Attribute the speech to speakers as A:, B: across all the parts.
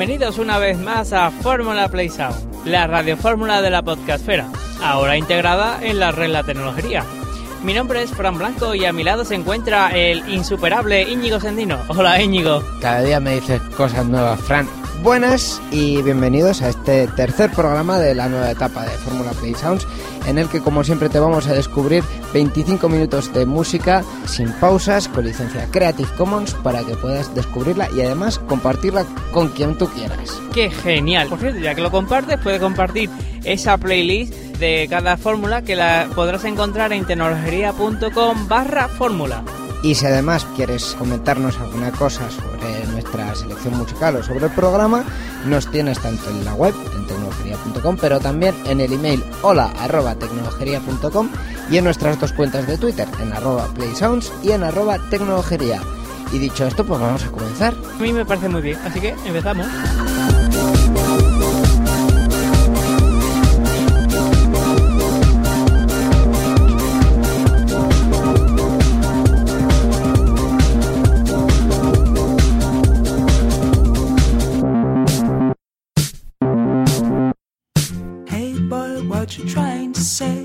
A: Bienvenidos una vez más a Fórmula Play la radiofórmula de la podcastfera, ahora integrada en la red La Tecnología. Mi nombre es Fran Blanco y a mi lado se encuentra el insuperable Íñigo Sendino. Hola Íñigo.
B: Cada día me dices cosas nuevas, Fran. Buenas y bienvenidos a este tercer programa de la nueva etapa de Fórmula Play Sounds, en el que como siempre te vamos a descubrir 25 minutos de música sin pausas, con licencia Creative Commons, para que puedas descubrirla y además compartirla con quien tú quieras.
A: ¡Qué genial! Por cierto, ya que lo compartes, puedes compartir esa playlist de cada fórmula que la podrás encontrar en tecnología.com barra fórmula.
B: Y si además quieres comentarnos alguna cosa sobre nuestra selección musical o sobre el programa, nos tienes tanto en la web, en tecnologería.com, pero también en el email hola arroba tecnologería.com y en nuestras dos cuentas de Twitter, en arroba playsounds y en arroba tecnologería. Y dicho esto, pues vamos a comenzar.
A: A mí me parece muy bien, así que empezamos.
C: What you trying to say?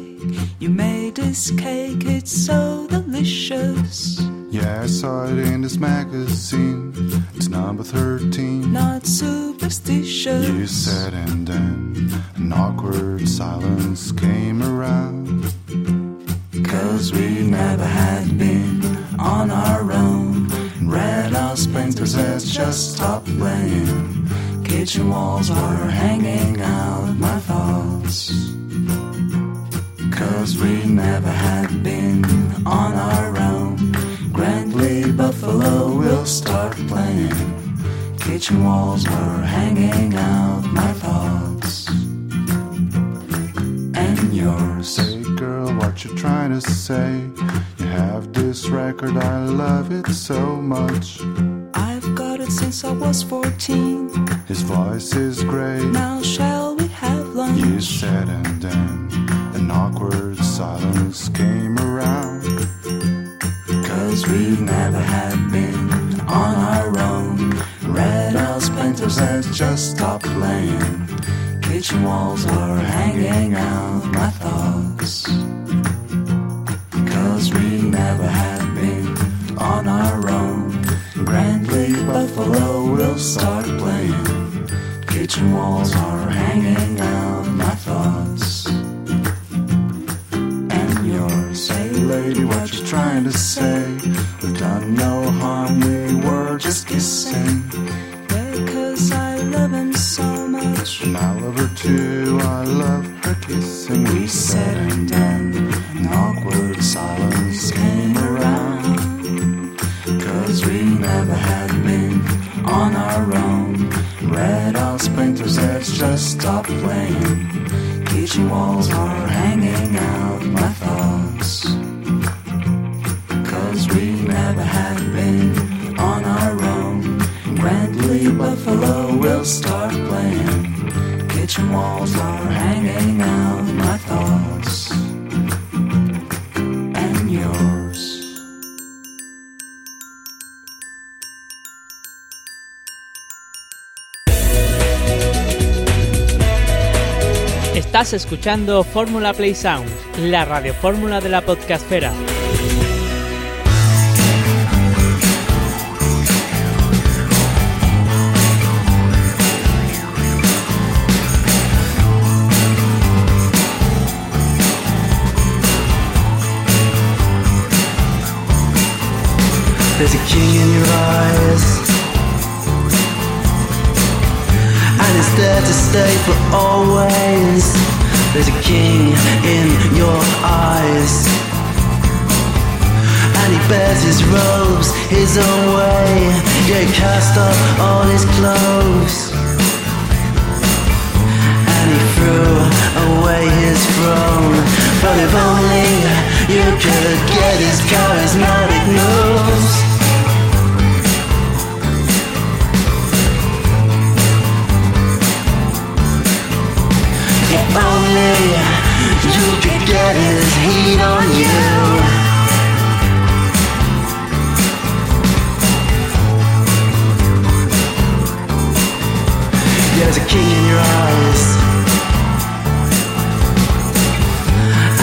C: You made this cake, it's so delicious.
D: Yeah, I saw it in this magazine. It's number 13.
C: Not superstitious.
D: You said, and then an awkward silence came around.
C: Cause we never had been on our own. Red House painters had just stopped playing. Kitchen walls were hanging out my thoughts. Cause we never had been on our own. Grandly Buffalo will start playing. Kitchen walls were hanging out my thoughts. And yours.
D: Say, girl, what you trying to say? You have this record, I love it so much.
C: I've got it since I was 14.
D: His voice is great.
C: Now shall we have lunch?
D: You said, and then an awkward silence came around.
C: Cause we've never had been on our own. Red House painters has just stopped playing. Kitchen walls are hanging out my thoughts. Cause we never had been on our own. Grandly Buffalo will start playing. Kitchen walls are hanging out my thoughts.
D: Lady, what you trying to say? We've done no harm, we were just kissing.
C: Because I love him so much.
D: And I love her too, I love her kissing.
C: We said and done. An awkward silence came around. Cause we never had been on our own. Red House painters had just stop playing. Kitchen walls are hanging
A: Escuchando Fórmula Play Sound, la radiofórmula de la podcastfera.
E: There's a king in your eyes, and there to stay for always. There's a king in your eyes, and he bears his robes his own way. Yeah, cast off all his clothes, and he threw away his throne. But if only you could get his charismatic moves. If only you could get his heat on you. Yeah, there's a king in your eyes.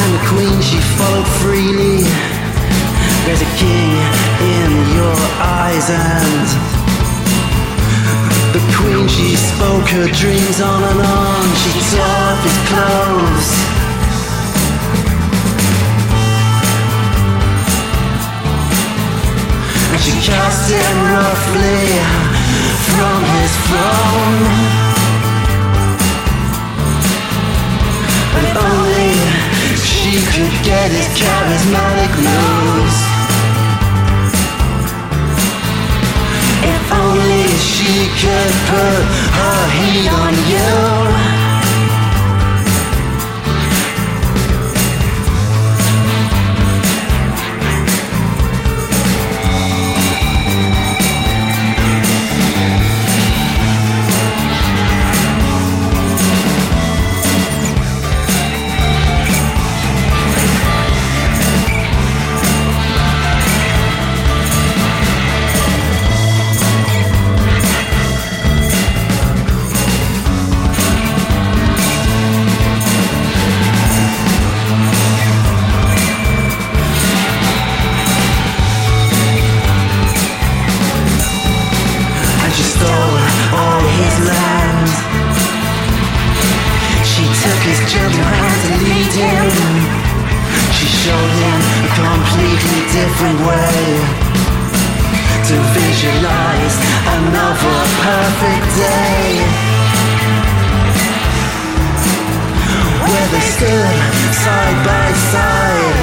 E: And the queen, she followed freely. There's a king in your eyes and the queen, she spoke her dreams on a another perfect day. Where they stood side by side.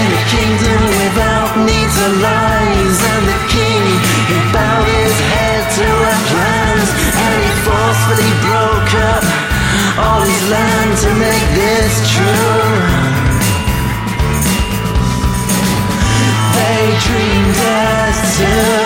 E: In a kingdom without need to lies. And the king, he bowed his head to her plans And he forcefully broke up all his land to make this true. They dreamed us too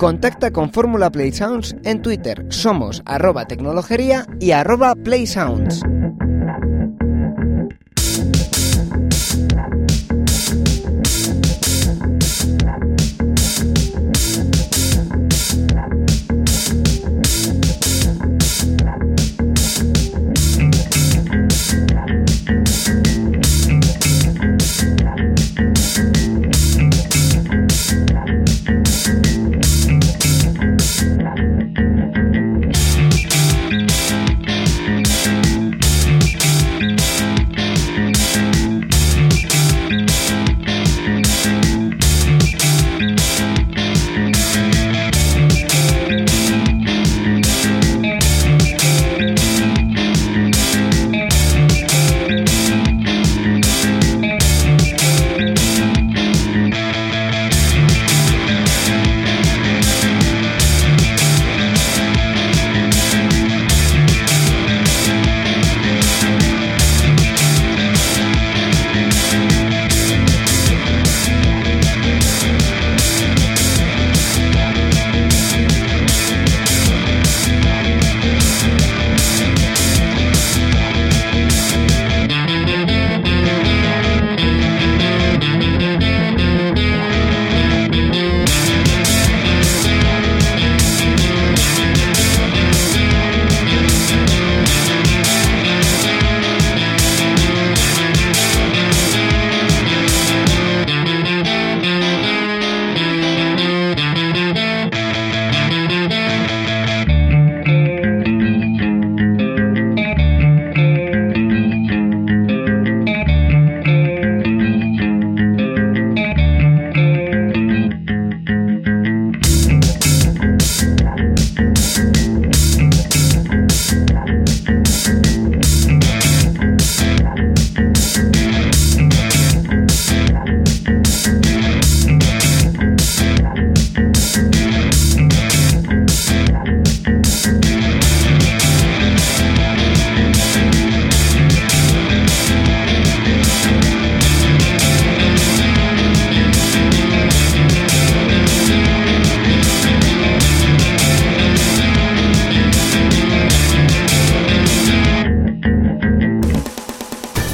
B: Contacta con Fórmula Play Sounds en Twitter. Somos arroba tecnologería y arroba Play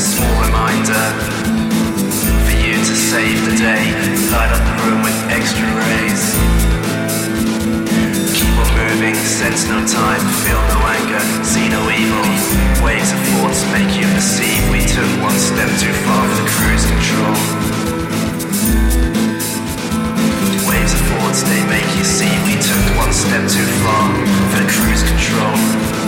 F: small reminder for you to save the day. Light up the room with extra rays. Keep on moving, sense no time, feel no anger, see no evil. Waves of thoughts make you perceive we took one step too far for the cruise control. Waves of thoughts, they make you see we
E: took one step too far for the
G: cruise control.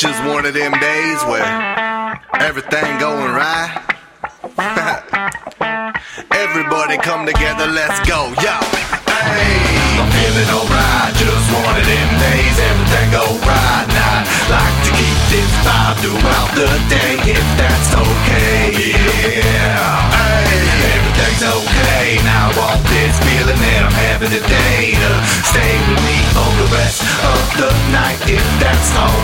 G: Just one of them days where everything going right. Everybody come together, let's go, yo. Hey, I'm feeling alright, just one of them days, everything go right now. Like to keep this vibe throughout the day, if that's okay. Yeah. Hey, everything's okay. Now I want this feeling that I'm having today to stay with me for the rest of the night, if that's alright.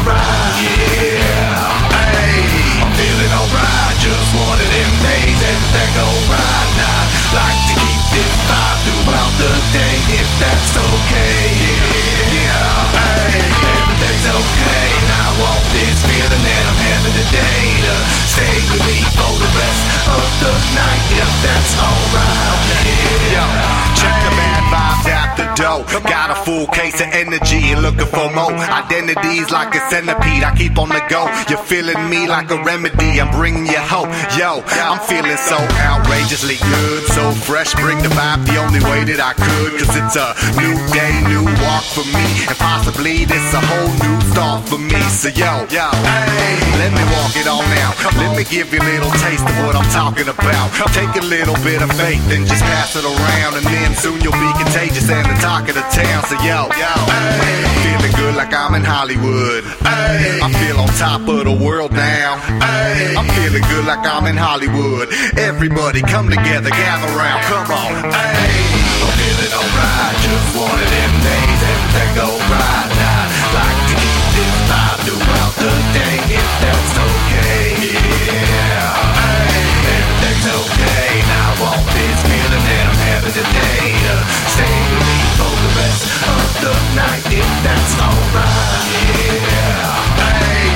G: Got a full case of energy and looking for more. Identities like a centipede, I keep on the go. You're feeling me like a remedy, I'm bringing you hope. Yo, I'm feeling so outrageously good, so fresh. Bring the vibe the only way that I could. Cause it's a new day, new walk for me. And possibly this a whole new start for me. So yo, yo, hey, let me walk it on now. Let me give you a little taste of what I'm talking about. Take a little bit of faith and just pass it around. And then soon you'll be contagious and the talk of town. So yo, yo, hey, feeling good like I'm in Hollywood. Hey, I feel on top of the world now. Hey, I'm feeling good like I'm in Hollywood. Everybody come together, gather round, come on. Hey, I'm feeling alright, just one of them days. Everything go right now. Like to keep this vibe throughout the day, if that's okay. Yeah, everything's okay. Now I want this feeling that I'm having today the night, if that's alright. Yeah, hey,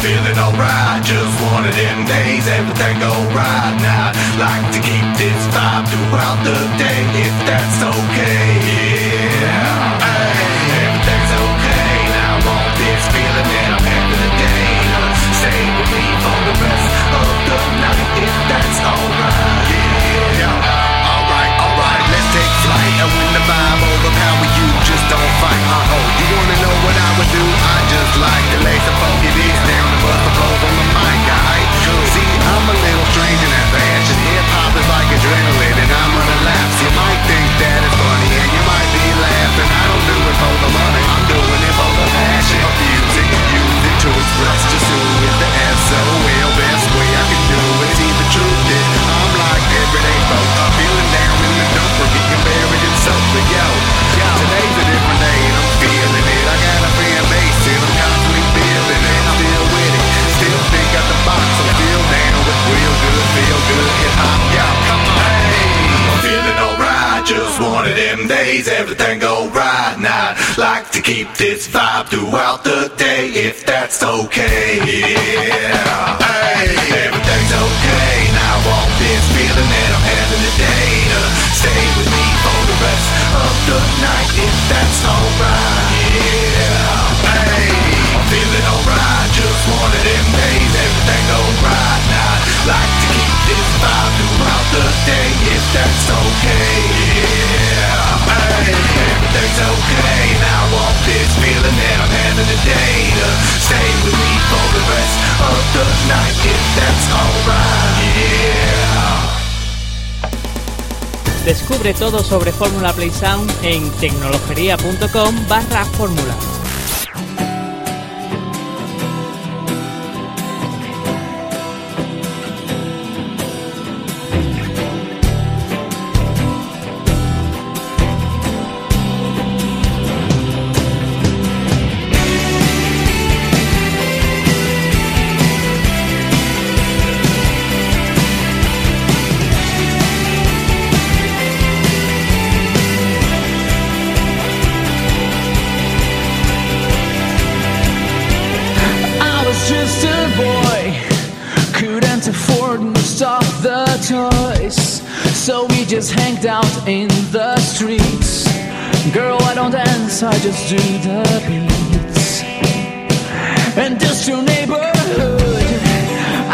G: feeling alright. Just one of them days, everything go right now. Like to keep this vibe throughout the day, if that's okay. Yeah, them days, everything go right now. Like to keep this vibe throughout the day, if that's okay. Yeah, hey, everything's okay. Now I want this feeling that I'm having today to stay with me for the rest of the night, if that's alright. Yeah, hey, I'm feeling alright. Just one of them days, everything go right now. Like to keep this vibe throughout the day, if that's okay.
A: Descubre todo sobre Fórmula Play Sound en tecnologería.com barra fórmula.
H: just hanged out in the streets. Girl, I don't dance, I just do the beats. And just your neighborhood,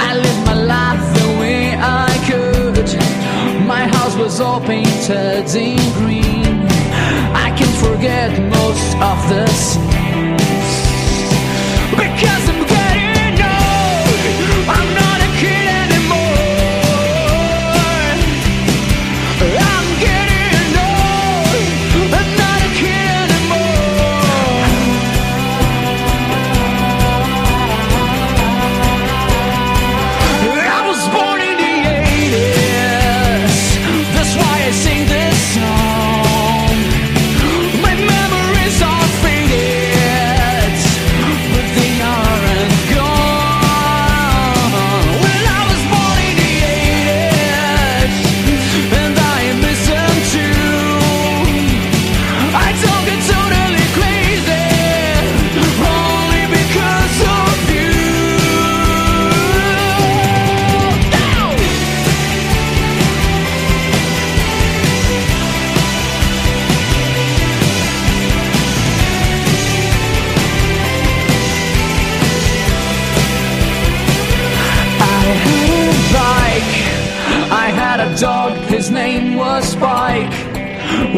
H: I lived my life the way I could. My house was all painted in green. I can forget most of the scene.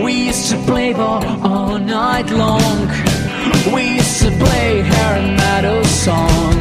H: We used to play ball all night long. We used to play hair and
I: metal songs.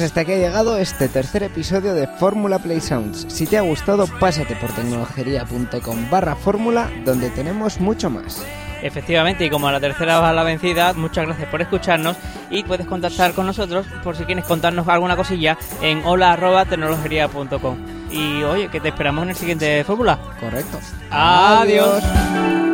B: Pues hasta aquí ha llegado este tercer episodio de Fórmula Play Sounds. Si te ha gustado, pásate por tecnologería.com barra fórmula, donde tenemos mucho más.
J: Efectivamente, y como la tercera va la vencida, muchas gracias por escucharnos y puedes contactar con nosotros por si quieres contarnos alguna cosilla en hola.tecnologería.com. Y oye, que te esperamos en el siguiente fórmula.
B: Correcto.
J: Adiós.
B: Adiós.